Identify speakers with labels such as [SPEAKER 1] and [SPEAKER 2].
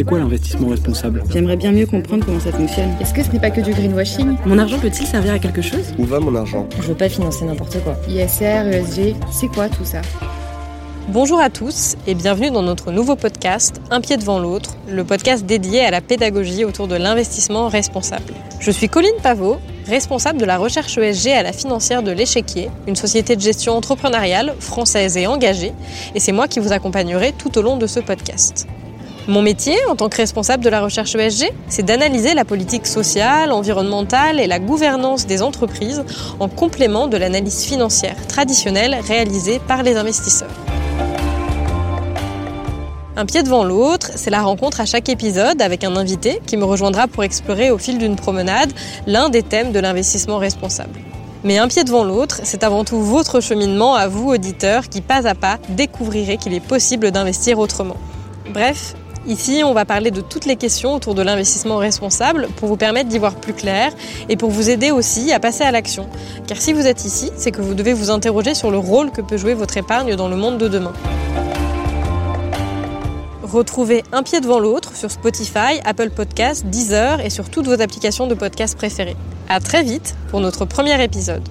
[SPEAKER 1] C'est quoi l'investissement responsable
[SPEAKER 2] J'aimerais bien mieux comprendre comment ça fonctionne.
[SPEAKER 3] Est-ce que ce n'est pas que du greenwashing?
[SPEAKER 2] Mon argent peut-il servir à quelque chose?
[SPEAKER 4] Où va mon argent?
[SPEAKER 5] Je veux pas financer n'importe quoi.
[SPEAKER 3] ISR, ESG, c'est quoi tout ça?
[SPEAKER 6] Bonjour à tous et bienvenue dans notre nouveau podcast Un pied devant l'autre, le podcast dédié à la pédagogie autour de l'investissement responsable. Je suis Colline Pavot, responsable de la recherche ESG à la financière de l'Échiquier, une société de gestion entrepreneuriale française et engagée, et c'est moi qui vous accompagnerai tout au long de ce podcast. Mon métier, en tant que responsable de la recherche ESG, c'est d'analyser la politique sociale, environnementale et la gouvernance des entreprises en complément de l'analyse financière traditionnelle réalisée par les investisseurs. Un pied devant l'autre, c'est la rencontre à chaque épisode avec un invité qui me rejoindra pour explorer au fil d'une promenade l'un des thèmes de l'investissement responsable. Mais un pied devant l'autre, c'est avant tout votre cheminement à vous, auditeurs, qui pas à pas découvrirez qu'il est possible d'investir autrement. Bref, ici on va parler de toutes les questions autour de l'investissement responsable pour vous permettre d'y voir plus clair et pour vous aider aussi à passer à l'action. Car si vous êtes ici, c'est que vous devez vous interroger sur le rôle que peut jouer votre épargne dans le monde de demain. Retrouvez un pied devant l'autre sur Spotify, Apple Podcasts, Deezer et sur toutes vos applications de podcast préférées. À très vite pour notre premier épisode.